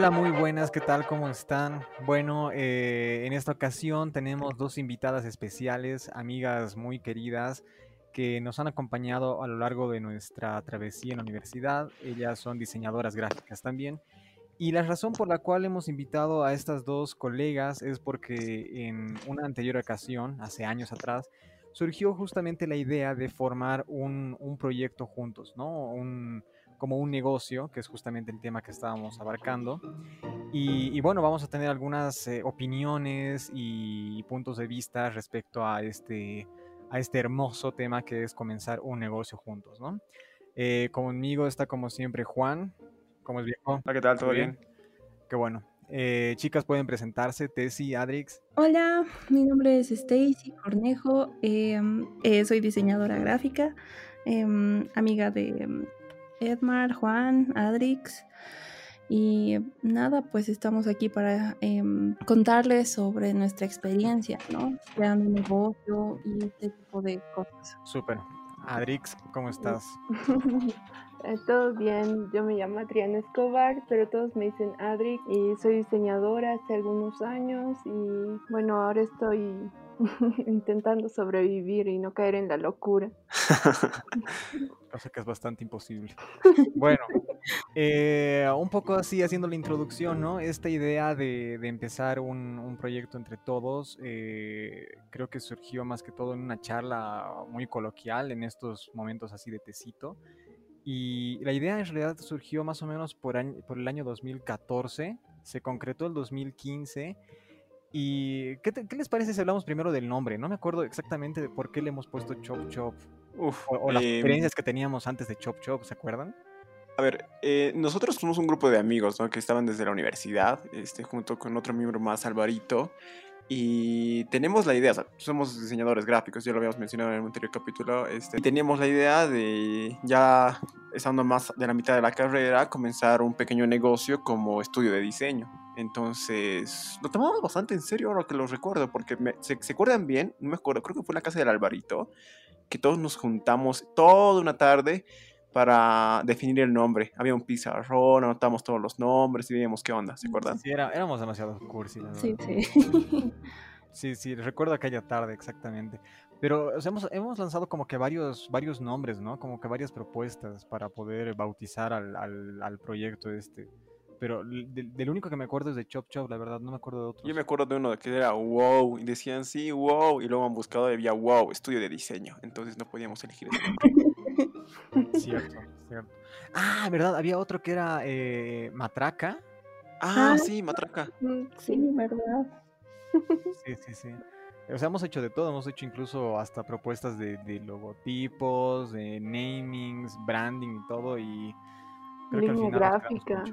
Hola, muy buenas, ¿qué tal? ¿Cómo están? Bueno, eh, en esta ocasión tenemos dos invitadas especiales, amigas muy queridas, que nos han acompañado a lo largo de nuestra travesía en la universidad. Ellas son diseñadoras gráficas también. Y la razón por la cual hemos invitado a estas dos colegas es porque en una anterior ocasión, hace años atrás, surgió justamente la idea de formar un, un proyecto juntos, ¿no? Un, como un negocio, que es justamente el tema que estábamos abarcando. Y, bueno, vamos a tener algunas eh, opiniones y puntos de vista respecto a este, a este hermoso tema que es comenzar un negocio juntos, ¿no? Eh, conmigo está como siempre Juan. ¿Cómo es viejo? ¿qué tal? ¿Todo bien? Qué bueno. Eh, chicas, pueden presentarse. Tessy, Adrix. Hola, mi nombre es Stacy Cornejo. Em, soy diseñadora gráfica, em, amiga de Edmar, Juan, Adrix. Y nada, pues estamos aquí para em, contarles sobre nuestra experiencia, ¿no? Creando un negocio y este tipo de cosas. Súper. Adrix, ¿cómo estás? Eh, todo bien, yo me llamo Adriana Escobar, pero todos me dicen Adrix y soy diseñadora hace algunos años y bueno, ahora estoy intentando sobrevivir y no caer en la locura. Cosa que es bastante imposible. Bueno, eh, un poco así haciendo la introducción, ¿no? Esta idea de, empezar un, proyecto entre todos, eh, creo que surgió más que todo en una charla muy coloquial, en estos momentos así de tecito. Y la idea en realidad surgió más o menos por, por el año 2014, se concretó el 2015 ¿Y qué, les parece si hablamos primero del nombre? No me acuerdo exactamente de por qué le hemos puesto Chop Chop. Uf, o, las em, experiencias que teníamos antes de Chop Chop, ¿se acuerdan? A ver, eh, nosotros somos un grupo de amigos ¿no? que estaban desde la universidad, este, junto con otro miembro más, Alvarito. Y tenemos la idea, o sea, somos diseñadores gráficos, ya lo habíamos mencionado en el anterior capítulo, este, y teníamos la idea de ya estando más de la mitad de la carrera, comenzar un pequeño negocio como estudio de diseño. Entonces, lo tomamos bastante en serio ahora que lo recuerdo, porque se, se, acuerdan bien, no me acuerdo, creo que fue en la casa del Alvarito, que todos nos juntamos toda una tarde para definir el nombre. Había un pizarrón, anotamos todos los nombres y veíamos qué onda, ¿se acuerdan? Sí, éramos demasiado cursi. Sí, sí. sí, sí, recuerdo aquella tarde exactamente. Pero hemos, hemos, lanzado como que varios, varios nombres, ¿no? Como que varias propuestas para poder bautizar al, al, al proyecto este. Pero del, único que me acuerdo es de Chop Chop, la verdad, no me acuerdo de otro. Yo me acuerdo de uno que era wow, y decían sí, wow, y luego han buscado y había wow, estudio de diseño. Entonces no podíamos elegir Cierto, cierto. Ah, verdad, había otro que era eh, Matraca. Ah, ah, sí, Matraca. Sí, verdad. Sí, sí, sí. O sea, hemos hecho de todo, hemos hecho incluso hasta propuestas de, logotipos, de namings, branding y todo, y creo que al final gráfica.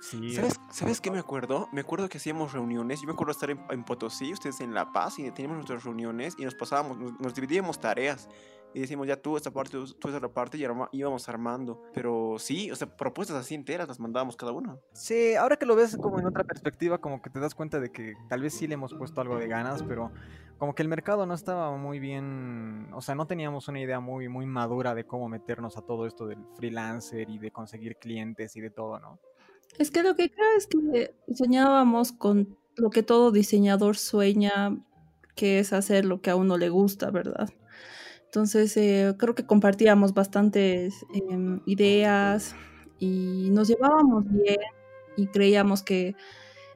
¿Sabes, ¿Sabes qué me acuerdo? Me acuerdo que hacíamos reuniones. Yo me acuerdo estar en, Potosí, ustedes en La Paz, y teníamos nuestras reuniones y nos pasábamos, nos dividíamos tareas y decimos ya tú esta parte, tú esta parte y íbamos armando. Pero sí, o sea, propuestas así enteras las mandábamos cada uno. Sí, ahora que lo ves como en otra perspectiva, como que te das cuenta de que tal vez sí le hemos puesto algo de ganas, pero como que el mercado no estaba muy bien, o sea, no teníamos una idea muy, muy madura de cómo meternos a todo esto del freelancer y de conseguir clientes y de todo, ¿no? Es que lo que creo es que soñábamos con lo que todo diseñador sueña, que es hacer lo que a uno le gusta, ¿verdad? Entonces, eh, creo que compartíamos bastantes em, ideas y nos llevábamos bien y creíamos que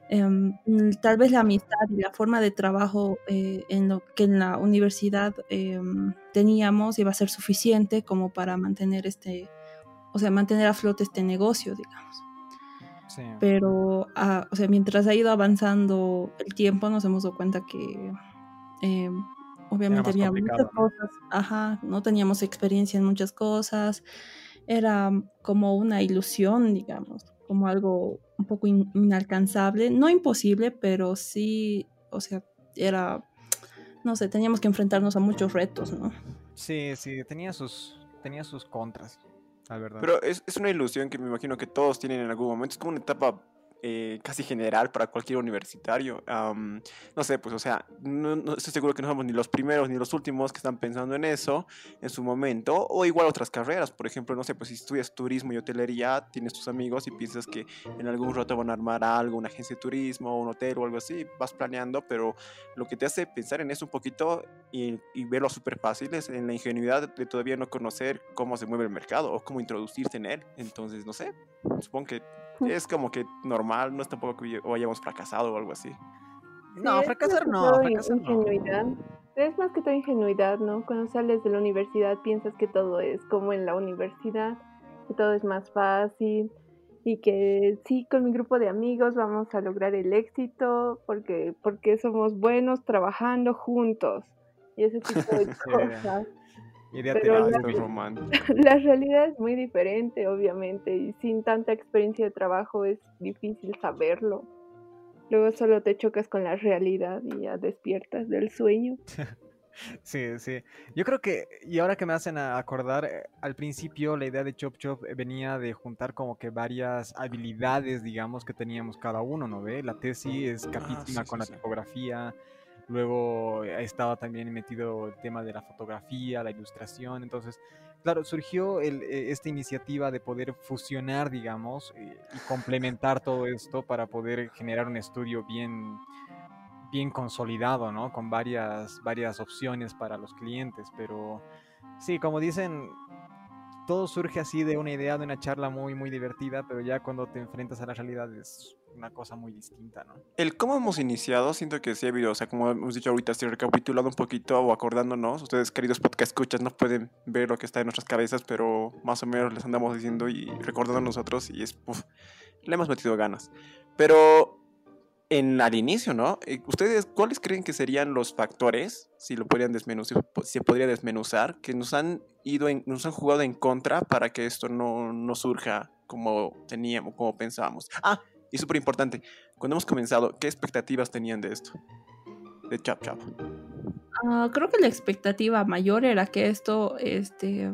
em, tal vez la amistad y la forma de trabajo eh, en lo que en la universidad em, teníamos iba a ser suficiente como para mantener este, o sea, mantener a flote este negocio, digamos. Pero, ah, o sea, mientras ha ido avanzando el tiempo, nos hemos dado cuenta que Obviamente había muchas cosas, ajá, no teníamos experiencia en muchas cosas, era como una ilusión, digamos, como algo un poco inalcanzable, no imposible, pero sí, o sea, era, no sé, teníamos que enfrentarnos a muchos retos, ¿no? Sí, sí, tenía sus, tenía sus contras, Pero es, es una ilusión que me imagino que todos tienen en algún momento, es como una etapa eh, casi general para cualquier universitario. no sé, pues, o sea, no, estoy seguro que no somos ni los primeros ni los últimos que están pensando en eso en su momento, o igual otras carreras, por ejemplo, no sé, pues si estudias turismo y hotelería, tienes tus amigos y piensas que en algún rato van a armar algo, una agencia de turismo, un hotel o algo así, vas planeando, pero lo que te hace pensar en eso un poquito y, y verlo súper fácil es en la ingenuidad de todavía no conocer cómo se mueve el mercado o cómo introducirse en él. Entonces, no sé, supongo que es como que normal, no es tampoco que hayamos fracasado o algo así. No, fracasar no, fracasar ingenuidad. Es más que todo ingenuidad, ¿no? Cuando sales de la universidad piensas que todo es como en la universidad, que todo es más fácil y que sí, con mi grupo de amigos vamos a lograr el éxito porque, porque somos buenos trabajando juntos y ese tipo de cosas. Pero la, la, realidad es muy diferente, obviamente, y sin tanta experiencia de trabajo es difícil saberlo. Luego solo te chocas con la realidad y ya despiertas del sueño. Sí, sí. Yo creo que, y ahora que me hacen acordar, eh, al principio la idea de Chop Chop eh, venía de juntar como que varias habilidades, digamos, que teníamos cada uno, ¿no ve? La tesis es ah, capísima con la tipografía, Luego eh, estaba también metido el tema de la fotografía, la ilustración. Entonces, claro, surgió eh, esta iniciativa de poder fusionar, digamos, eh, y complementar todo esto para poder generar un estudio bien, bien consolidado, ¿no? Con varias, varias opciones para los clientes. Pero sí, como dicen, todo surge así de una idea, de una charla muy, muy divertida, pero ya cuando te enfrentas a la realidad es una cosa muy distinta, ¿no? El cómo hemos iniciado, siento que sí ha habido, o sea, como hemos dicho ahorita, estoy recapitulando un poquito o acordándonos, ustedes queridos podcast escuchas no pueden ver lo que está en nuestras cabezas, pero más o menos les andamos diciendo y recordando nosotros y es, uff, le hemos metido ganas. Pero en al inicio, ¿no? Eh, ¿Ustedes cuáles creen que serían los factores, si lo podrían desmenuzar, se podría desmenuzar, que nos han ido, nos han jugado en contra para que esto no, no surja como teníamos, como pensábamos? Ah, y súper importante, cuando hemos comenzado, ¿qué expectativas tenían de esto? De Chap Chap. Ah, creo que la expectativa mayor era que esto, este,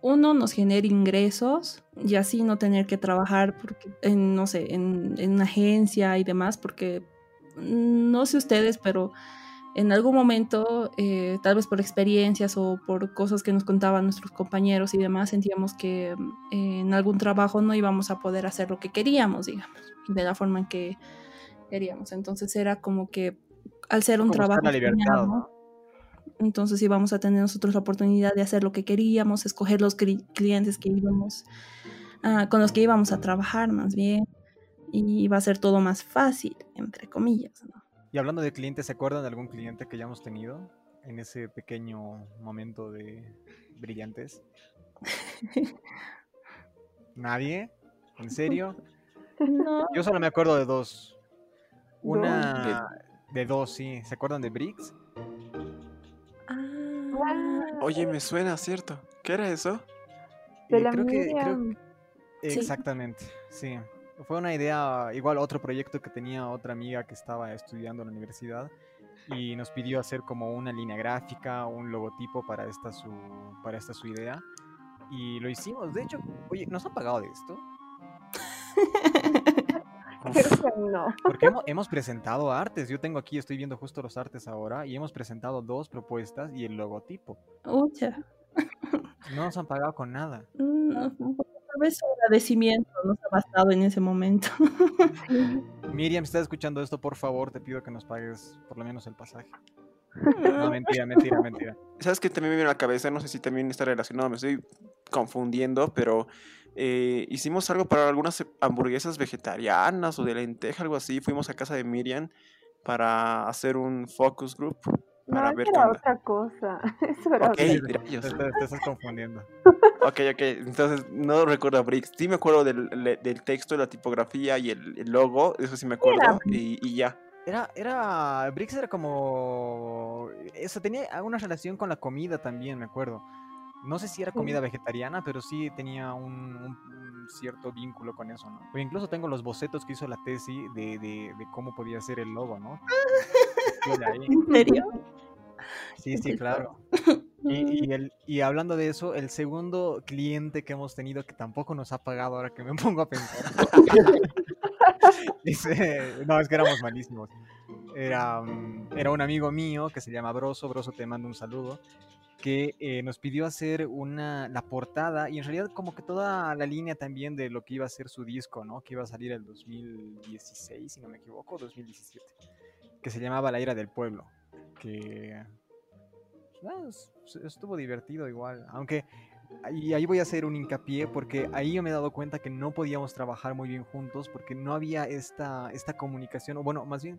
uno, nos genere ingresos y así no tener que trabajar porque, en, no sé, en, en una agencia y demás, porque no sé ustedes, pero en algún momento, eh, tal vez por experiencias o por cosas que nos contaban nuestros compañeros y demás, sentíamos que eh, en algún trabajo no íbamos a poder hacer lo que queríamos, digamos, de la forma en que queríamos. Entonces era como que al ser un trabajo... Entonces íbamos a tener nosotros la oportunidad de hacer lo que queríamos, escoger los clientes que íbamos, ah, con los que íbamos a trabajar más bien, y iba a ser todo más fácil, entre comillas. ¿no? Y hablando de clientes, ¿se acuerdan de algún cliente que hayamos tenido en ese pequeño momento de brillantes? ¿Nadie? ¿En serio? No. Yo solo me acuerdo de dos. Una de dos, sí. ¿Se acuerdan de Briggs? Ah. Oye, me suena, ¿cierto? ¿Qué era eso? De la creo Exactamente, sí. Fue una idea, igual otro proyecto que tenía otra amiga que estaba estudiando en la universidad y nos pidió hacer como una línea gráfica, un logotipo para esta su, para esta su idea. Y lo hicimos. De hecho, oye, ¿nos han pagado de esto? no. Porque hemos, presentado artes. Yo tengo aquí, estoy viendo justo los artes ahora, y hemos presentado dos propuestas y el logotipo. Ucha. No nos han pagado con nada. Mm, tal vez agradecimiento nos ha bastado en ese momento. Miriam, si estás escuchando esto, por favor, te pido que nos pagues por lo menos el pasaje. No, mentira, mentira, mentira. ¿Sabes qué también me viene a la cabeza? No sé si también está relacionado, me estoy confundiendo, pero eh, hicimos algo para algunas hamburguesas vegetarianas o de lenteja, algo así. Fuimos a casa de Miriam para hacer un focus group para ver era otra cosa. Eso era okay, Te, estás confundiendo. ok, ok. Entonces, no recuerdo a Briggs. Sí me acuerdo del, del texto, de la tipografía y el, logo. Eso sí me acuerdo. Y, y, ya. Era, era. Briggs era como. Eso tenía una relación con la comida también, me acuerdo. No sé si era comida vegetariana, pero sí tenía un, cierto vínculo con eso, ¿no? O incluso tengo los bocetos que hizo la tesis de, de, de cómo podía ser el logo, ¿no? ¿En serio? Sí, sí, claro. Y, y, el, y hablando de eso, el segundo cliente que hemos tenido que tampoco nos ha pagado ahora que me pongo a pensar. No, es que éramos malísimos. Era, mm, era un amigo mío que se llama Broso, Broso te mando un saludo, que eh, nos pidió hacer una, la portada y en realidad como que toda la línea también de lo que iba a ser su disco, ¿no? Que iba a salir el 2016, si no me equivoco, 2017, que se llamaba La Ira del Pueblo, que ah, es- estuvo divertido igual, aunque y ahí voy a hacer un hincapié porque ahí yo me he dado cuenta que no podíamos trabajar muy bien juntos porque no había esta, esta comunicación, o bueno, más bien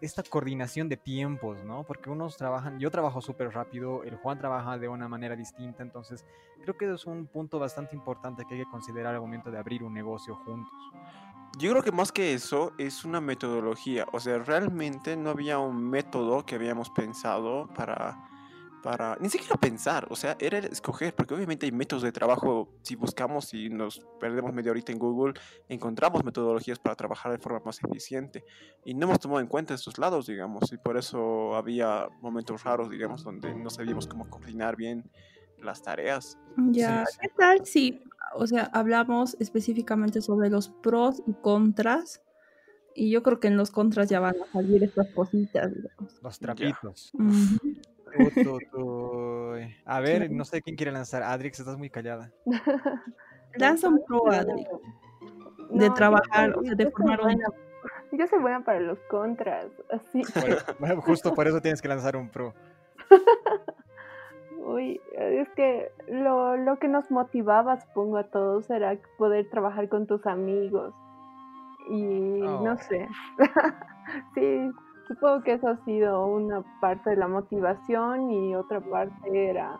esta coordinación de tiempos, ¿no? Porque unos trabajan, yo trabajo súper rápido, el Juan trabaja de una manera distinta, entonces creo que es un punto bastante importante que hay que considerar al momento de abrir un negocio juntos. Yo creo que más que eso es una metodología. O sea, realmente no había un método que habíamos pensado para, para ni siquiera pensar. O sea, era escoger, porque obviamente hay métodos de trabajo. Si buscamos y nos perdemos media horita en Google, encontramos metodologías para trabajar de forma más eficiente. Y no hemos tomado en cuenta estos lados, digamos. Y por eso había momentos raros, digamos, donde no sabíamos cómo coordinar bien las tareas. Ya, Sí, sí. ¿qué tal si, o sea, hablamos específicamente sobre los pros y contras? Y yo creo que en los contras ya van a salir estas cositas, digamos. Los trapitos. A ver, Sí. no sé quién quiere lanzar. Adrix, estás muy callada. Lanza un pro, Adri, No, de trabajar, o sea, de formar un... buena- Yo soy buena para los contras, así. Bueno, bueno, justo por eso tienes que lanzar un pro. Uy, es que lo, lo que nos motivaba, supongo, a todos era poder trabajar con tus amigos. Y Oh. no sé. sí, supongo que eso ha sido una parte de la motivación y otra parte era,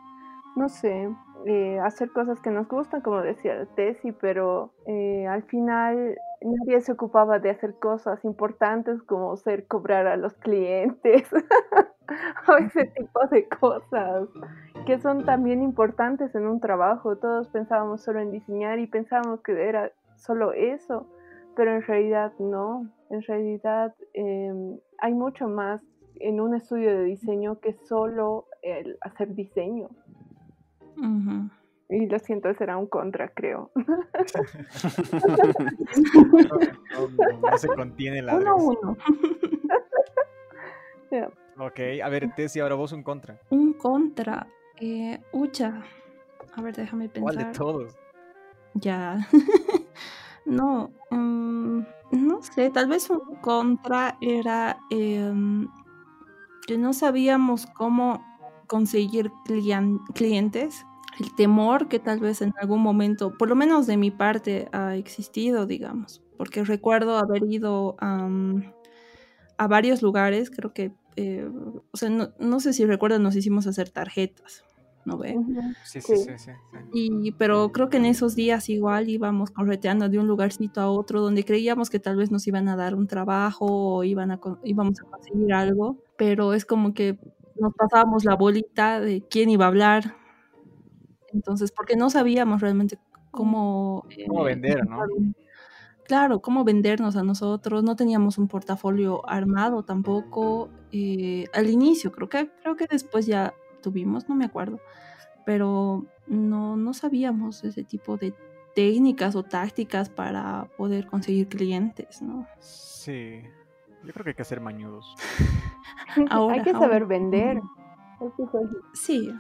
no sé, eh, hacer cosas que nos gustan, como decía la Tesi, pero eh, al final nadie se ocupaba de hacer cosas importantes como ser cobrar a los clientes o ese tipo de cosas que son también importantes en un trabajo. Todos pensábamos solo en diseñar y pensábamos que era solo eso, pero en realidad no. En realidad em, hay mucho más en un estudio de diseño que solo el hacer diseño. Y lo siento, será un contra, creo. No, no- no se contiene la Uno uno. Ya. Ok, a ver, Tessy, ahora vos un contra. Un contra. Eh, ucha. A ver, déjame ¿Cuál pensar. de todos? Ya. no, mm, no sé, tal vez un contra era em, que no sabíamos cómo conseguir clientes. El temor que tal vez en algún momento, por lo menos de mi parte, ha existido, digamos. Porque recuerdo haber ido am, a varios lugares, creo que, eh, o sea, no, no sé si recuerdan, nos hicimos hacer tarjetas, ¿no ve? Sí, sí, Sí. sí, sí. Y, pero creo que en esos días igual íbamos correteando de un lugarcito a otro donde creíamos que tal vez nos iban a dar un trabajo o iban a, con- íbamos a conseguir algo, pero es como que nos pasábamos la bolita de quién iba a hablar. Entonces, porque no sabíamos realmente cómo... Cómo eh, vender, ¿no? Claro, cómo vendernos a nosotros. No teníamos un portafolio armado tampoco. eh, al inicio, creo que, creo que después ya tuvimos, no me acuerdo. Pero no, no sabíamos ese tipo de técnicas o tácticas para poder conseguir clientes, ¿no? Sí. Yo creo que hay que ser mañudos. Ahora, hay que ahora. saber vender. Sí,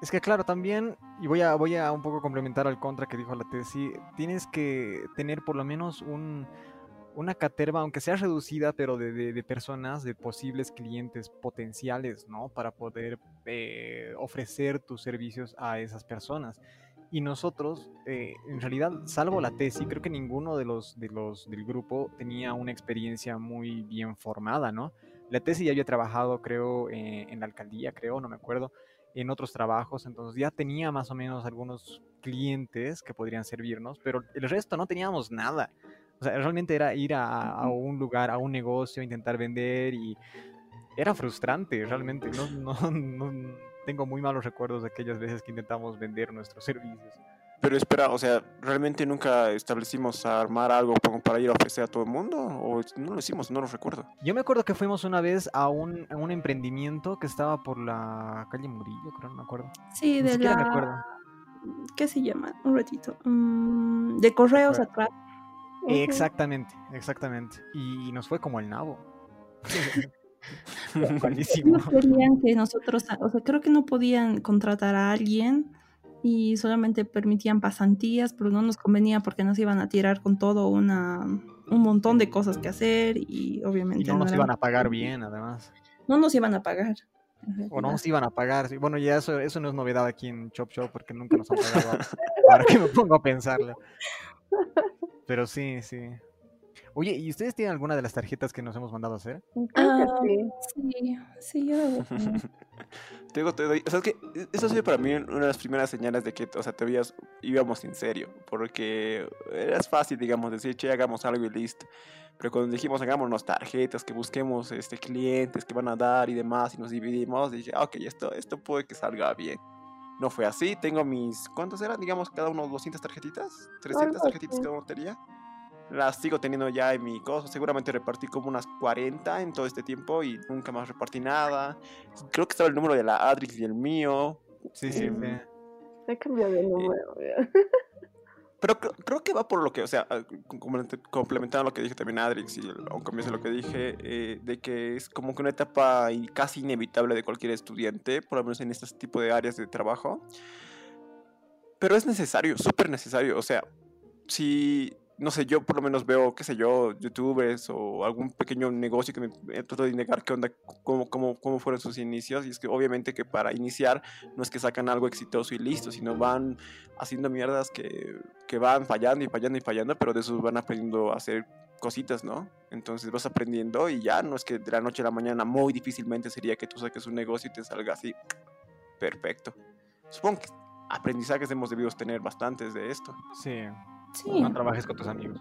Es que claro, también, y voy a, voy a un poco complementar al contra que dijo la Tessy, tienes que tener por lo menos un, una caterva, aunque sea reducida, pero de, de- personas, de posibles clientes potenciales, ¿no? Para poder eh, ofrecer tus servicios a esas personas. Y nosotros, eh, en realidad, salvo la Tessy, creo que ninguno de los, de los del grupo tenía una experiencia muy bien formada, ¿no? La Tessy ya había trabajado, creo, eh, en la alcaldía, creo, no me acuerdo en otros trabajos, entonces ya tenía más o menos algunos clientes que podrían servirnos, pero el resto no teníamos nada. O sea, realmente era ir a, a un lugar, a un negocio, intentar vender y era frustrante, realmente. No, no, no- tengo muy malos recuerdos de aquellas veces que intentamos vender nuestros servicios. Pero espera, o sea, ¿realmente nunca establecimos a armar algo para ir a ofrecer a todo el mundo? ¿O no lo hicimos? No lo recuerdo. Yo me acuerdo que fuimos una vez a un, a un emprendimiento que estaba por la calle Murillo, creo, no me acuerdo. sí, Ni de me la... acuerdo. ¿Qué se llama? Un ratito. Mm, de correos Correo. atrás. Exactamente, exactamente. Y, nos fue como el nabo. No querían que nosotros, o sea, creo que no podían contratar a alguien y solamente permitían pasantías, pero no nos convenía porque nos iban a tirar con todo una, un montón de cosas que hacer y obviamente... Y no, nos iban a pagar bien, además. No nos iban a pagar. O no nos iban a pagar. Bueno, ya eso, eso no es novedad aquí en Chop Shop porque nunca nos han pagado. Ahora que me pongo a pensarlo. Pero sí, sí. Oye, ¿y ustedes tienen alguna de las tarjetas que nos hemos mandado a hacer? Ah, sí, sí, yo te digo, te doy. O sea, es que eso ha sido para mí una de las primeras señales de que, o sea, te veías, íbamos en serio. Porque era fácil, digamos, decir, che, hagamos algo y listo. Pero cuando dijimos, hagámonos tarjetas, que busquemos este, clientes que van a dar y demás, y nos dividimos, dije, ah, ok, esto, esto puede que salga bien. No fue así, tengo mis, ¿cuántas eran? Digamos, cada uno 200 tarjetitas, 300 tarjetitas cada uno tenía las sigo teniendo ya en mi cosa. Seguramente repartí como unas 40 en todo este tiempo y nunca más repartí nada. Creo que estaba el número de la Adrix y el mío. Sí, sí, sí. He cambiado de número. pero creo, que va por lo que, o sea, ah, complementando lo que dije también Adrix y aunque me lo que dije, eh, de que es como que una etapa casi inevitable de cualquier estudiante, por lo menos en este tipo de áreas de trabajo. Pero es necesario, súper necesario. O sea, si no sé, yo por lo menos veo, qué sé yo, youtubers o algún pequeño negocio que me, trato de indicar qué onda, cómo, cómo, cómo fueron sus inicios. Y es que obviamente que para iniciar no es que sacan algo exitoso y listo, sino van haciendo mierdas que, que van fallando y fallando y fallando, pero de eso van aprendiendo a hacer cositas, ¿no? Entonces vas aprendiendo y ya no es que de la noche a la mañana muy difícilmente sería que tú saques un negocio y te salga así perfecto. Supongo que aprendizajes hemos debido tener bastantes de esto. Sí. No trabajes con tus amigos.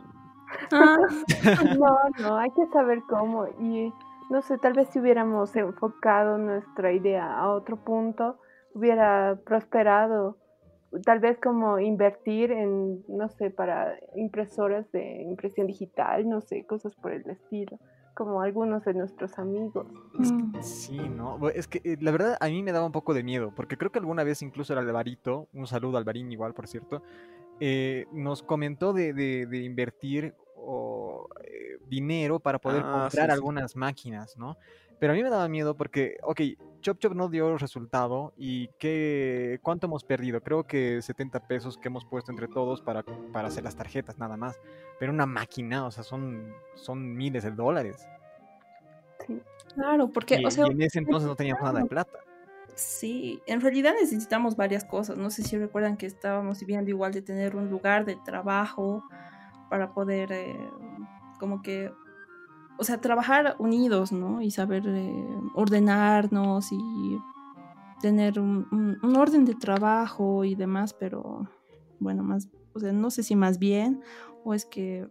Ah. no, no, hay que saber cómo. Y no sé, tal vez si hubiéramos enfocado nuestra idea a otro punto, hubiera prosperado. Tal vez como invertir en, no sé, para impresoras de impresión digital, no sé, cosas por el estilo como algunos de nuestros amigos. Mm. Sí, no, es que eh, la verdad a mí me daba un poco de miedo, porque creo que alguna vez incluso el Alvarito, un saludo a Alvarín igual, por cierto, eh, nos comentó de, de, invertir o, eh, dinero para poder ah, comprar algunas máquinas, ¿no? Pero a mí me daba miedo porque, ok, Chop Chop no dio resultado y ¿qué, ¿cuánto hemos perdido? Creo que 70 pesos que hemos puesto entre todos para, para hacer las tarjetas, nada más. Pero una máquina, o sea, son, son miles de dólares. Sí. Claro, porque, o sea, y en ese entonces no teníamos nada de plata. Sí, en realidad necesitamos varias cosas. No sé si recuerdan que estábamos viendo igual de tener un lugar de trabajo para poder eh, como que, o sea, trabajar unidos, ¿no? Y saber eh, ordenarnos y tener un, orden de trabajo y demás, pero bueno, más, o sea, no sé si más bien o es que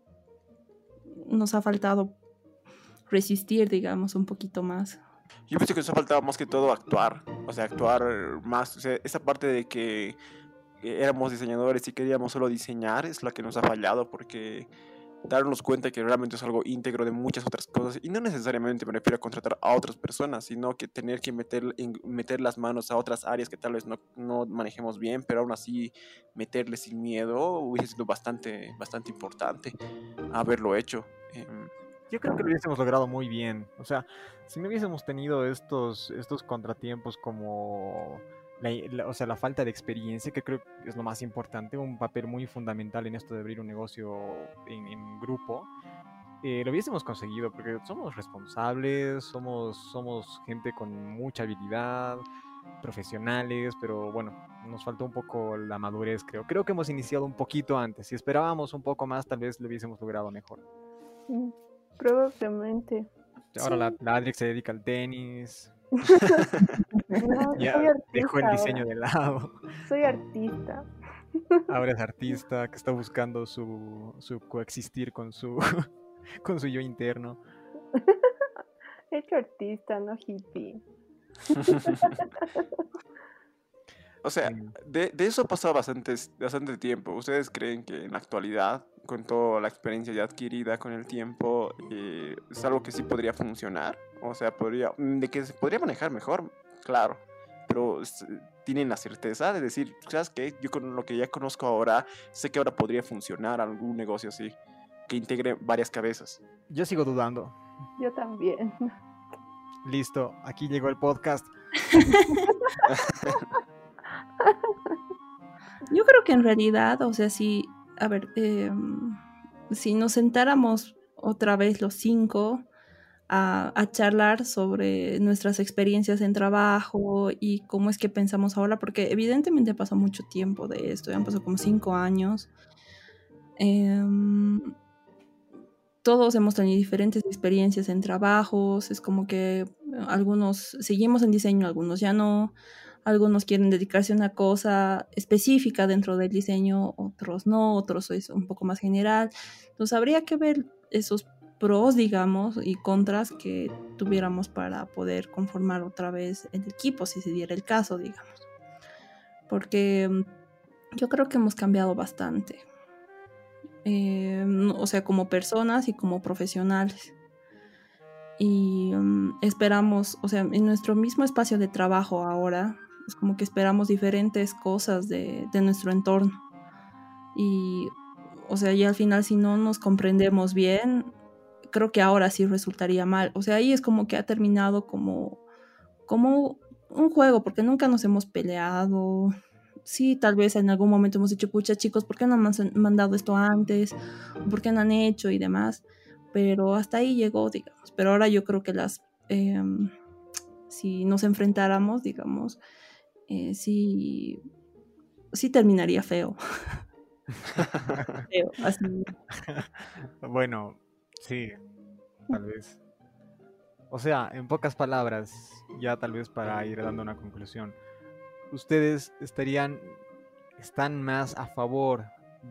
nos ha faltado resistir, digamos, un poquito más. Yo pienso que nos ha faltado más que todo actuar, o sea, actuar más, o sea, esa parte de que éramos diseñadores y queríamos solo diseñar es la que nos ha fallado porque darnos cuenta que realmente es algo íntegro de muchas otras cosas y no necesariamente me refiero a contratar a otras personas, sino que tener que meter, meter las manos a otras áreas que tal vez no, no manejemos bien, pero aún así meterle sin miedo hubiese sido bastante, bastante importante haberlo hecho. Em, yo creo que lo hubiésemos logrado muy bien. O sea, si no hubiésemos tenido estos, estos contratiempos como la, o sea, la falta de experiencia, que creo que es lo más importante, un papel muy fundamental en esto de abrir un negocio en, grupo, eh, lo hubiésemos conseguido porque somos responsables, somos, somos gente con mucha habilidad, profesionales, pero bueno, nos faltó un poco la madurez, creo. Creo que hemos iniciado un poquito antes. Si esperábamos un poco más, tal vez lo hubiésemos logrado mejor. Mm. Probablemente. Ahora la, la se dedica al tenis. ya dejó el diseño de lado. Soy artista. Ahora es artista que está buscando su, su coexistir con su, con su yo interno. He hecho artista, no hippie. O sea, de, de, eso ha pasado bastante, bastante tiempo. ¿Ustedes creen que en la actualidad, con toda la experiencia ya adquirida con el tiempo, eh, es algo que sí podría funcionar? O sea, podría, mm, de que se podría manejar mejor, claro. Pero tienen la certeza de decir, ¿sabes qué? Yo con lo que ya conozco ahora, sé que ahora podría funcionar algún negocio así. que integre varias cabezas. Yo sigo dudando. Yo también. Listo, aquí llegó el podcast. Yo creo que en realidad, o sea, si, a ver, em, si nos sentáramos otra vez los cinco a, a, charlar sobre nuestras experiencias en trabajo y cómo es que pensamos ahora, porque evidentemente pasó mucho tiempo de esto, ya han pasado como cinco años. Em, todos hemos tenido diferentes experiencias en trabajos, es como que algunos seguimos en diseño, algunos ya no, algunos quieren dedicarse a una cosa específica dentro del diseño, otros no, otros es un poco más general. Entonces habría que ver esos pros, digamos, y contras que tuviéramos para poder conformar otra vez el equipo, si se diera el caso, digamos. Porque mm, yo creo que hemos cambiado bastante. Eh, o sea, como personas y como profesionales. Y um, esperamos, o sea, en nuestro mismo espacio de trabajo ahora, es como que esperamos diferentes cosas de, de nuestro entorno. Y, o sea, y al final si no nos comprendemos bien, creo que ahora sí resultaría mal. O sea, ahí es como que ha terminado como, como un juego, porque nunca nos hemos peleado. Sí, tal vez en algún momento hemos dicho, pucha chicos, ¿por qué no han mandado esto antes? ¿Por qué no han hecho y demás? Pero hasta ahí llegó, digamos. Pero ahora yo creo que las, eh, si nos enfrentáramos, digamos, eh, sí, sí terminaría feo. feo así. Bueno, Sí, tal vez. O sea, en pocas palabras, ya tal vez para ir dando una conclusión, ustedes estarían, están más a favor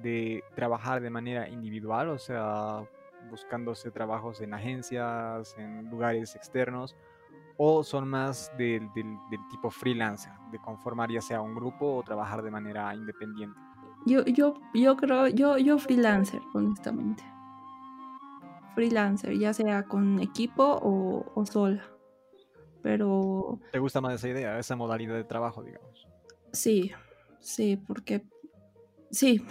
de trabajar de manera individual, o sea, buscándose trabajos en agencias, en lugares externos, o son más del, del, del tipo freelancer, de conformar ya sea un grupo o trabajar de manera independiente. Yo, yo, yo creo, yo, yo freelancer, honestamente freelancer, ya sea con equipo o, o sola. Pero... ¿Te gusta más esa idea, esa modalidad de trabajo, digamos? Sí, sí, porque... Sí.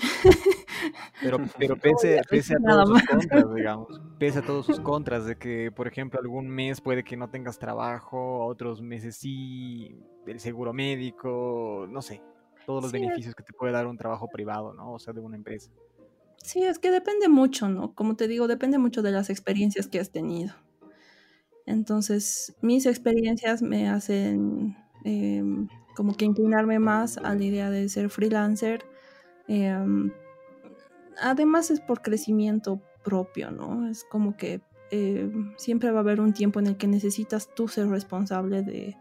Pero, pero pese, pese a todos sus contras, digamos, pese a todos sus contras, de que, por ejemplo, algún mes puede que no tengas trabajo, otros meses sí, el seguro médico, no sé, todos los sí. beneficios que te puede dar un trabajo privado, ¿no? O sea, de una empresa. Sí, es que depende mucho, ¿no? Como te digo, depende mucho de las experiencias que has tenido. Entonces, mis experiencias me hacen eh, como que inclinarme más a la idea de ser freelancer. Eh, además es por crecimiento propio, ¿no? Es como que eh, siempre va a haber un tiempo en el que necesitas tú ser responsable de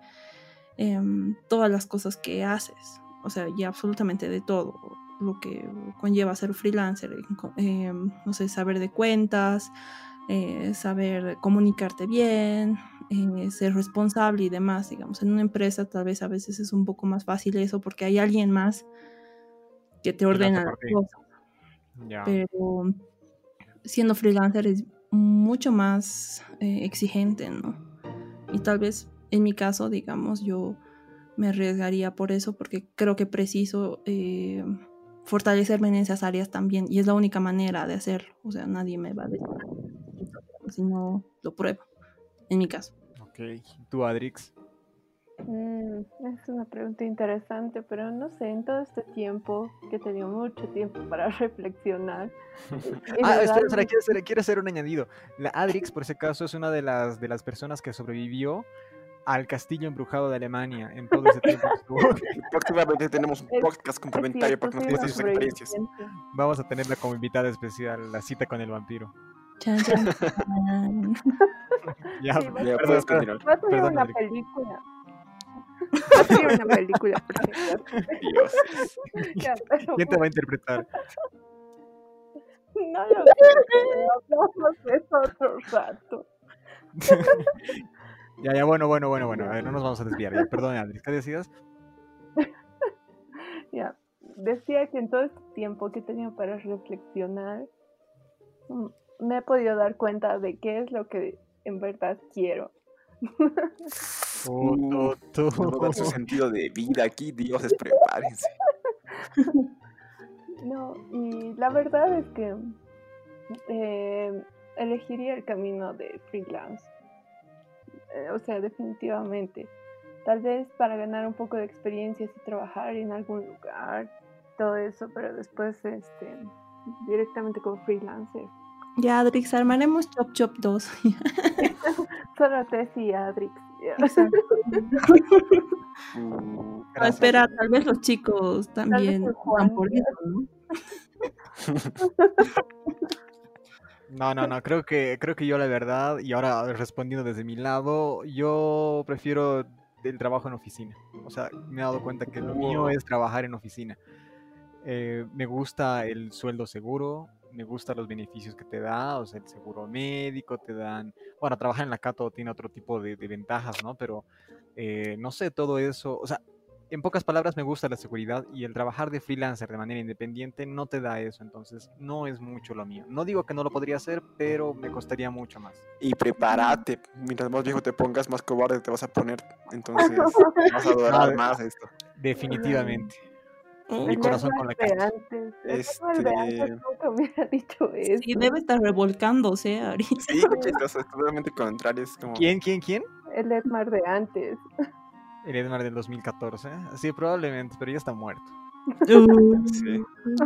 em, todas las cosas que haces. O sea, y absolutamente de todo lo que conlleva ser freelancer, eh, no sé, saber de cuentas, eh, saber comunicarte bien, eh, ser responsable y demás, digamos, en una empresa tal vez a veces es un poco más fácil eso porque hay alguien más que te ordena las cosas. Pero siendo freelancer es mucho más eh, exigente, ¿no? Y tal vez en mi caso, digamos, yo me arriesgaría por eso porque creo que preciso eh, fortalecerme en esas áreas también y es la única manera de hacerlo. O sea, nadie me va a decir si no lo pruebo, en mi caso. Ok, ¿tú, Adrix? Mm, es una pregunta interesante, pero no sé, en todo este tiempo, que he tenido mucho tiempo para reflexionar. ah, espera, espera, quiero, quiero hacer un añadido. La Adrix, por ese caso, es una de las, de las personas que sobrevivió al castillo embrujado de Alemania en todo ese tiempo. Próximamente tenemos un podcast complementario para que nos cuente sus experiencias. Vamos a tenerla como invitada especial, la cita con el vampiro. Ya, Sí, Ya perdón, puedes perdón. continuar. Va a ser Perdón, una Adri. película. Va a ser una película. Dios. Ya, pero ¿Quién te va a interpretar? No lo sé, hablamos de eso otro rato. Ya, ya, bueno, bueno, bueno, bueno. A ver, no nos vamos a desviar. Ya, perdón, Adrix. ¿Qué decías? Ya, decía que en todo este tiempo que he tenido para reflexionar, mm, me he podido dar cuenta de qué es lo que en verdad quiero. Oh, dar su sentido de vida aquí, dioses, prepárense. No, y la verdad es que eh, elegiría el camino de freelance. Eh, o sea, definitivamente. Tal vez para ganar un poco de experiencia y trabajar en algún lugar, todo eso, pero después este, directamente como freelancer. Ya, Adrix, armaremos Chop Chop 2. Solo Tess y Adrix. Mm, espera, tal vez los chicos también van por eso, ¿no? No, no, no, creo que, creo que yo la verdad, y ahora respondiendo desde mi lado, yo prefiero el trabajo en oficina. O sea, me he dado cuenta que lo mío es trabajar en oficina. Eh, me gusta el sueldo seguro, me gustan los beneficios que te da, o sea, el seguro médico, te dan, bueno, trabajar en la Cato tiene otro tipo de, ventajas, ¿no? Pero, eh, no sé, todo eso, o sea, en pocas palabras me gusta la seguridad y el trabajar de freelancer de manera independiente no te da eso, entonces no es mucho lo mío. No digo que no lo podría hacer, pero me costaría mucho más. Y prepárate, mientras más viejo te pongas, más cobarde te vas a poner, entonces vas a adorar más esto. Definitivamente. Mi corazón con la cara. Este... dicho eso. Sí, debe estar revolcándose ahorita. Sí, chistoso, es totalmente contrario. Es como... ¿Quién, quién, quién? El Edmar de antes. El Edmar del 2014. Sí, probablemente, pero ya está muerto. sí.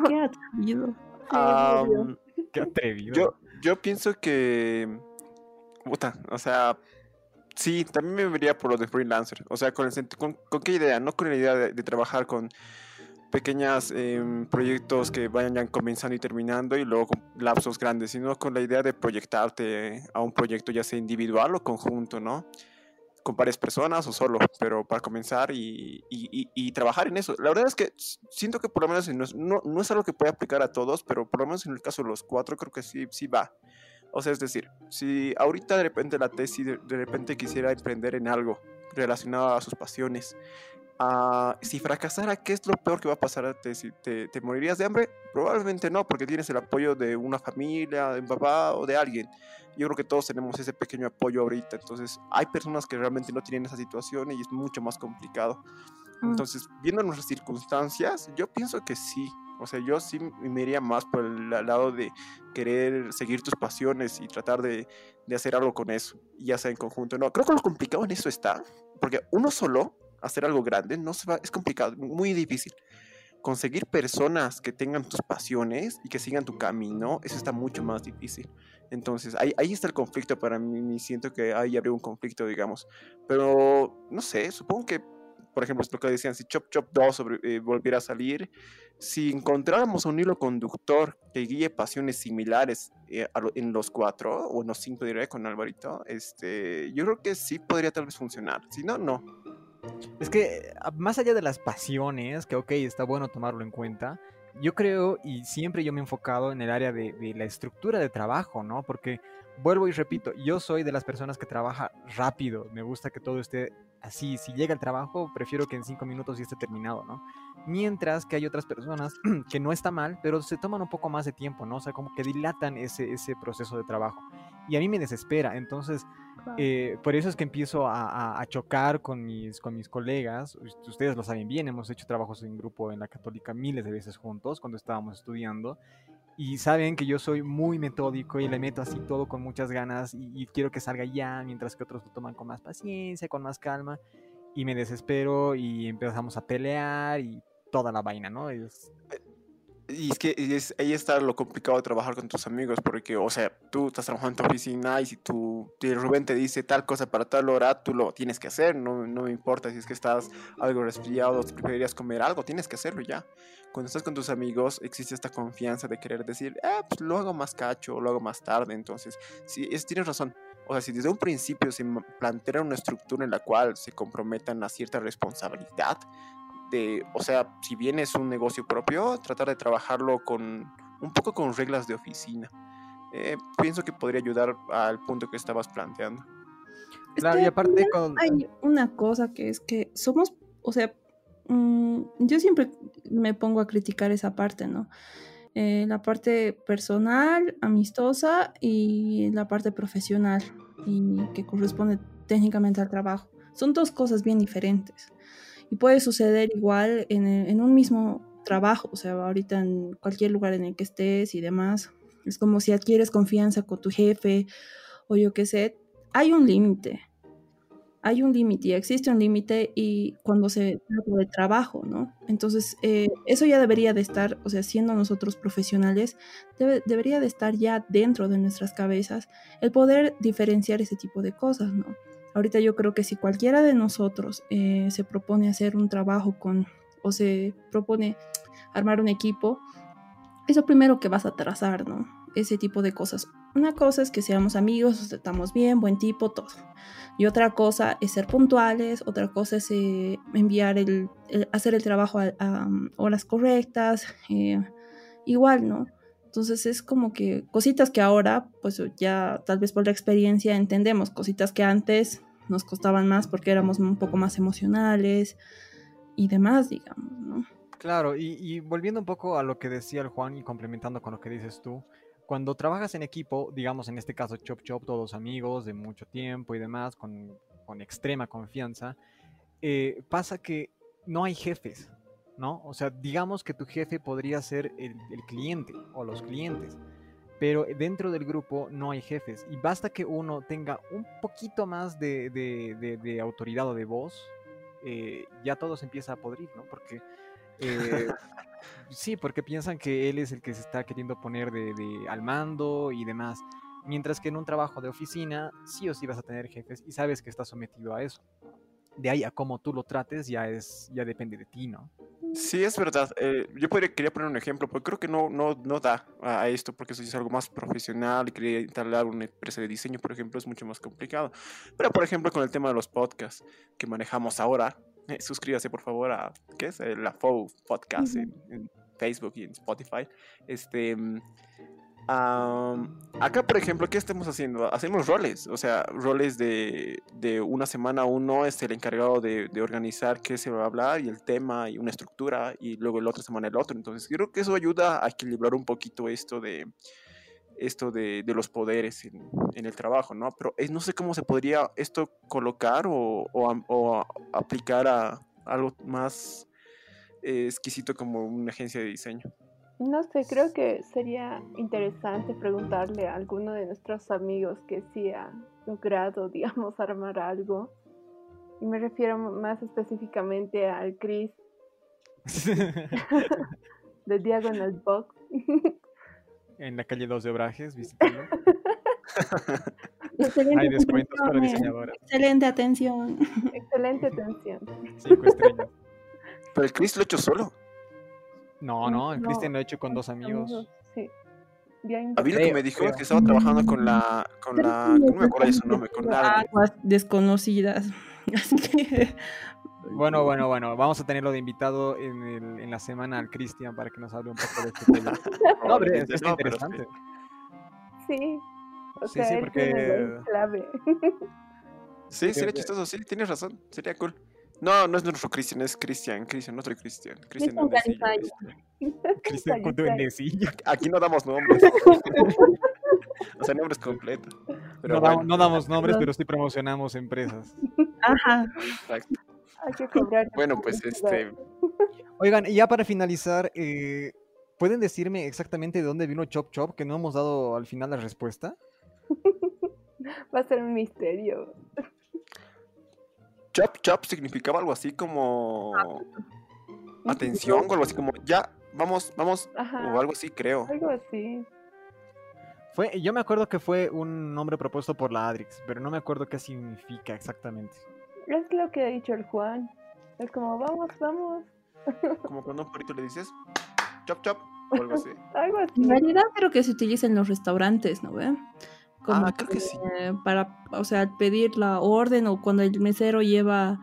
Qué atrevido. qué atrevido. Yo, yo pienso que. Puta, o sea. Sí, también me vería por lo de freelancer. O sea, con, el, con, con qué idea, no con la idea de, trabajar con pequeños em, proyectos que vayan ya comenzando y terminando y luego lapsos grandes, sino con la idea de proyectarte a un proyecto ya sea individual o conjunto, ¿no? con varias personas o solo, pero para comenzar y, y, y, trabajar en eso. La verdad es que siento que por lo menos no, no, es algo que pueda aplicar a todos, pero por lo menos en el caso de los cuatro creo que sí, sí va. O sea, es decir, si ahorita de repente la tesis de, de repente quisiera emprender en algo relacionado a sus pasiones, uh, si fracasara, ¿qué es lo peor que va a pasar? ¿Te, te, ¿Te morirías de hambre? Probablemente no, porque tienes el apoyo de una familia, de un papá o de alguien yo creo que todos tenemos ese pequeño apoyo ahorita. Entonces, hay personas que realmente no tienen esa situación y es mucho más complicado. Mm. Entonces, viendo nuestras circunstancias, yo pienso que sí. O sea, yo sí me iría más por el lado de querer seguir tus pasiones y tratar de, de hacer algo con eso, ya sea en conjunto. No, creo que lo complicado en eso está, porque uno solo hacer algo grande no es complicado, muy difícil conseguir personas que tengan tus pasiones y que sigan tu camino, eso está mucho más difícil. Entonces, ahí, ahí está el conflicto para mí, siento que ahí habría un conflicto, digamos. Pero, no sé, supongo que, por ejemplo, es lo que decían, si Chop Chop 2 eh, volviera a salir, si encontráramos un hilo conductor que guíe pasiones similares eh, en los cuatro, o en los cinco diré con Alvarito, este, yo creo que sí podría tal vez funcionar. Si no, no. Es que ah, más allá de las pasiones, que ok, está bueno tomarlo en cuenta, yo creo y siempre yo me he enfocado en el área de, la estructura de trabajo, ¿no? Porque vuelvo y repito, yo soy de las personas que trabaja rápido, me gusta que todo esté así, si llega el trabajo, prefiero que en cinco minutos ya esté terminado, ¿no? Mientras que hay otras personas que no está mal, pero se toman un poco más de tiempo, ¿no? O sea, como que dilatan ese, ese proceso de trabajo. Y a mí me desespera, entonces eh, por eso es que empiezo a, chocar con mis, colegas. Ustedes lo saben bien, hemos hecho trabajos en grupo en la católica miles de veces juntos cuando estábamos estudiando. Y saben que yo soy muy metódico y le meto así todo con muchas ganas y, quiero que salga ya, mientras que otros lo toman con más paciencia, con más calma. Y me desespero y empezamos a pelear y toda la vaina, ¿no? Es, y es que es, ahí está lo complicado de trabajar con tus amigos, porque, o sea, tú estás trabajando en tu oficina y si tú, Rubén te dice tal cosa para tal hora, tú lo tienes que hacer, no, no me importa si es que estás algo resfriado, si preferirías comer algo, tienes que hacerlo ya. Cuando estás con tus amigos, existe esta confianza de querer decir, eh, pues lo hago más cacho, lo hago más tarde, entonces, sí, es, tienes razón. O sea, si desde un principio se plantea una estructura en la cual se comprometan a cierta responsabilidad, de, o sea, si bien es un negocio propio, tratar de trabajarlo con un poco con reglas de oficina. Eh, pienso que podría ayudar al punto que estabas planteando. Claro, y aparte con... Hay una cosa que es que somos, o sea, mm, yo siempre me pongo a criticar esa parte, ¿no? Eh, la parte personal, amistosa y la parte profesional y que corresponde técnicamente al trabajo. Son dos cosas bien diferentes. Y puede suceder igual en, un mismo trabajo, o sea, ahorita en cualquier lugar en el que estés y demás. Es como si adquieres confianza con tu jefe o yo qué sé, hay un límite. Hay un límite y existe un límite y cuando se trata de trabajo, ¿no? Entonces, eh, eso ya debería de estar, o sea, siendo nosotros profesionales, debería de estar ya dentro de nuestras cabezas el poder diferenciar ese tipo de cosas, ¿no? Ahorita yo creo que si cualquiera de nosotros eh, se propone hacer un trabajo con, o se propone armar un equipo, es lo primero que vas a trazar, ¿no? Ese tipo de cosas. Una cosa es que seamos amigos, estamos bien, buen tipo, todo. Y otra cosa es ser puntuales, otra cosa es eh, enviar el, hacer el trabajo a, um, horas correctas, eh, igual, ¿no? Entonces es como que cositas que ahora, pues ya tal vez por la experiencia entendemos, cositas que antes nos costaban más porque éramos un poco más emocionales y demás, digamos, ¿no? Claro, y, volviendo un poco a lo que decía el Juan y complementando con lo que dices tú, cuando trabajas en equipo, digamos en este caso Chop Chop, todos amigos de mucho tiempo y demás, con, extrema confianza, eh, pasa que no hay jefes, ¿no? O sea, digamos que tu jefe podría ser el, cliente o los clientes, pero dentro del grupo no hay jefes y basta que uno tenga un poquito más de, autoridad o de voz, eh, ya todo se empieza a podrir, ¿no? Porque eh, sí, porque piensan que él es el que se está queriendo poner de, al mando y demás. Mientras que en un trabajo de oficina, sí o sí vas a tener jefes y sabes que estás sometido a eso. De ahí a cómo tú lo trates ya es ya depende de ti, ¿no? Sí, es verdad. Eh, yo podría, quería poner un ejemplo, porque creo que no, no, no da a, esto, porque eso es algo más profesional y quería instalar una empresa de diseño, por ejemplo, es mucho más complicado. Pero, por ejemplo, con el tema de los podcasts que manejamos ahora, eh, suscríbase por favor a, ¿qué es? Eh, la FOW Podcast en, Facebook y en Spotify. Este, acá, por ejemplo, ¿qué estamos haciendo? Hacemos roles, o sea, roles de, de una semana uno es el encargado de, organizar qué se va a hablar y el tema y una estructura y luego la otra semana el otro. Entonces, creo que eso ayuda a equilibrar un poquito esto de esto de, de los poderes en, el trabajo, ¿no? Pero no sé cómo se podría esto colocar o, o, aplicar a algo más eh, exquisito como una agencia de diseño. No sé, creo que sería interesante preguntarle a alguno de nuestros amigos que sí ha logrado, digamos, armar algo. Y me refiero más específicamente al Chris de Diagonal Box. en la calle 2 de Obrajes, visítalo. Hay descuentos para diseñadoras. Excelente atención. Excelente atención. Cinco estrellas. Pero el Chris lo ha hecho solo. No, no, el Cristian lo ha hecho con dos amigos. Sí. A mí lo que me dijo es que estaba trabajando con la, con la, no me acuerdo de su nombre, con la... Aguas desconocidas. Así que bueno, bueno, bueno, vamos a tenerlo de invitado en, el, en la semana al Cristian para que nos hable un poco de este tema. No, pero es, interesante. Sí, o sea, sí, sí, porque... clave. Sí, sería chistoso, sí, tienes razón, sería cool. No, no es nuestro Cristian, es Cristian, Cristian, nuestro Cristian. Cristian Cristian con duendecillo. Aquí no damos nombres. o sea, nombres completos. no, damos, no, damos nombres, pero sí promocionamos empresas. Ajá. Exacto. Bueno, pues este. Oigan, y ya para finalizar, eh, ¿pueden decirme exactamente de dónde vino Chop Chop? Que no hemos dado al final la respuesta. Va a ser un misterio. Chop Chop significaba algo así como. Ah. Atención, o algo así como ya, vamos, vamos, o algo así, creo. Algo así. Fue, yo me acuerdo que fue un nombre propuesto por la Adrix, pero no me acuerdo qué significa exactamente. Es lo que ha dicho el Juan. Es como, vamos, vamos. Como cuando a un perrito le dices, chop, chop, o algo así. algo así. En realidad creo que se utiliza en los restaurantes, ¿no ve? Como ah, creo que, sí. Para, o sea, pedir la orden o cuando el mesero lleva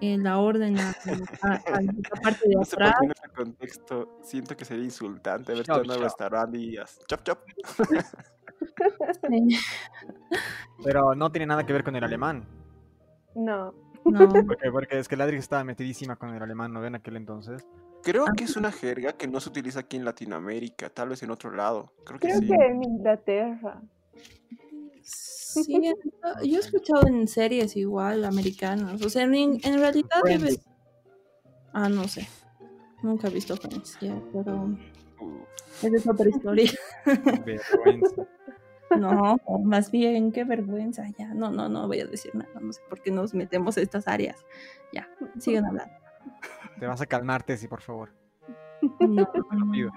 eh, la orden a, la parte de atrás. en contexto siento que sería insultante verte en un restaurante y chop, chop. Pero no tiene nada que ver con el alemán. No. No. Porque, es que Ladrix estaba metidísima con el alemán, ¿no ven aquel entonces? Creo que es una jerga que no se utiliza aquí en Latinoamérica, tal vez en otro lado. Creo que Creo sí. que en Inglaterra. Sí, yo he escuchado en series igual, americanas. O sea, en, realidad debe... Ah, no sé. Nunca he visto Friends, pero... Uh, Esa es otra historia. Vergüenza. No, más bien, qué vergüenza. Ya, no, no, no voy a decir nada. No sé por qué nos metemos en estas áreas. Ya, sigan hablando. Te vas a calmar, Tessy, por favor. No, lo pido.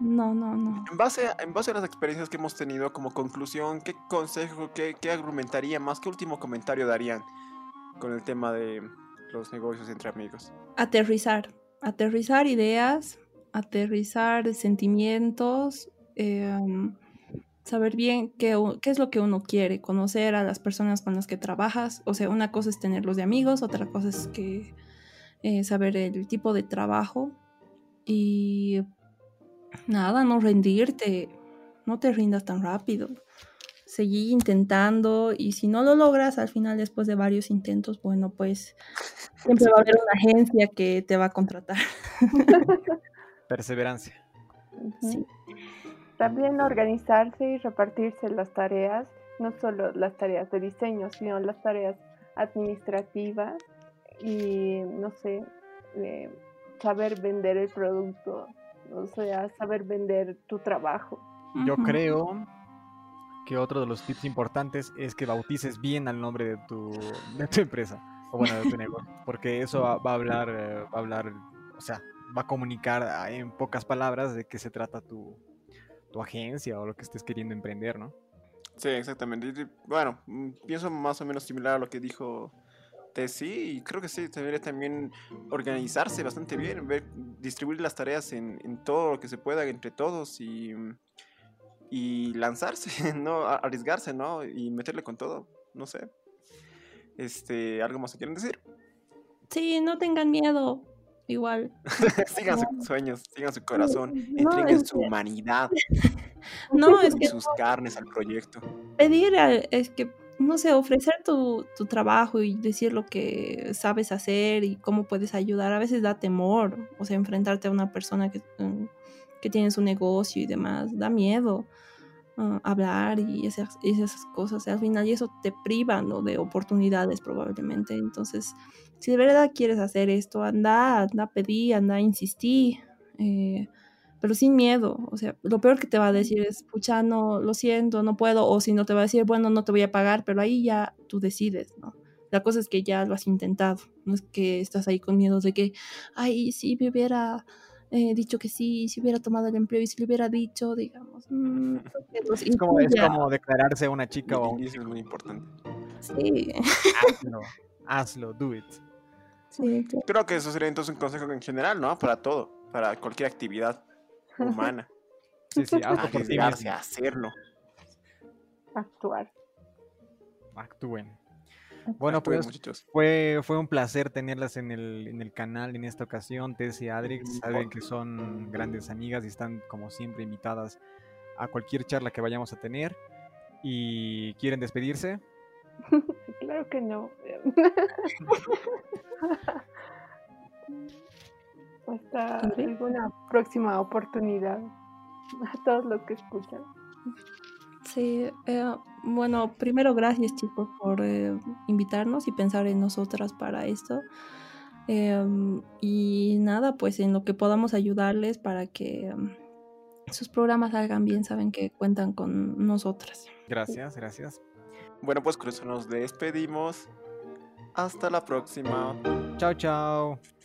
No, no, no. En base, a, en base a las experiencias que hemos tenido como conclusión, ¿qué consejo, qué, qué argumentaría más, qué último comentario darían con el tema de los negocios entre amigos? Aterrizar. Aterrizar ideas, aterrizar sentimientos, em, saber bien qué, qué es lo que uno quiere, conocer a las personas con las que trabajas. O sea, una cosa es tenerlos de amigos, otra cosa es que eh, saber el tipo de trabajo y nada, no rendirte, no te rindas tan rápido. Seguí intentando y si no lo logras al final después de varios intentos, bueno, pues siempre va a haber una agencia que te va a contratar. Perseverancia. Sí. También organizarse y repartirse las tareas, no solo las tareas de diseño, sino las tareas administrativas y, no sé, eh, saber vender el producto, o sea, saber vender tu trabajo. Yo creo que otro de los tips importantes es que bautices bien al nombre de tu, de tu empresa o bueno, de tu negocio, porque eso va, va a hablar, eh, va a hablar, o sea, va a comunicar ah, en pocas palabras de qué se trata tu, tu agencia o lo que estés queriendo emprender, ¿no? Sí, exactamente. Bueno, mm, pienso más o menos similar a lo que dijo Tessie y creo que sí, debería también organizarse bastante bien, ver, distribuir las tareas en, en todo lo que se pueda entre todos y, y lanzarse, ¿no? Arriesgarse, ¿no? Y meterle con todo, no sé. Este, ¿algo más que quieren decir? Sí, no tengan miedo. Igual. sigan sus sueños, sigan su corazón, No, entreguen su que- humanidad No, es que sus carnes al proyecto. pedir es que, no sé, ofrecer tu, tu trabajo y decir lo que sabes hacer y cómo puedes ayudar, a veces da temor, o sea, enfrentarte a una persona que, mm, que tiene su negocio y demás, da miedo ah, hablar y esas, esas cosas, al final y eso te priva ¿no? de oportunidades probablemente, entonces, si de verdad quieres hacer esto, anda, anda a pedir, anda a insistir, eh, pero sin miedo. O sea, lo peor que te va a decir es, pucha, no, lo siento, no puedo. O si no te va a decir, bueno, no te voy a pagar, pero ahí ya tú decides, ¿no? La cosa es que ya lo has intentado. No es que estás ahí con miedo de que, ay, si me hubiera eh, dicho que sí, si hubiera tomado el empleo y si le hubiera dicho, digamos. mm, Es como, es como declararse a una chica o a un eso es muy importante. Sí, hazlo, hazlo, do it. sí, claro. Creo que eso sería entonces un consejo en general, ¿no? Para todo, para cualquier actividad humana. Sí, sí, Arriesgarse a hacerlo. Actuar. Actúen. Bueno, Actúen, pues muchachos. fue, fue un placer tenerlas en el, en el canal en esta ocasión. Tess y Adrix saben que son grandes amigas y están como siempre invitadas a cualquier charla que vayamos a tener. ¿Y quieren despedirse? Claro que no. Hasta alguna próxima oportunidad. A todos los que escuchan. Sí, eh, bueno, primero gracias chicos por eh, invitarnos y pensar en nosotras para esto. Em, y nada, pues en lo que podamos ayudarles para que em, sus programas salgan bien, saben que cuentan con nosotras. Gracias, gracias. Bueno, pues con eso nos despedimos. Hasta la próxima. Chao, chao.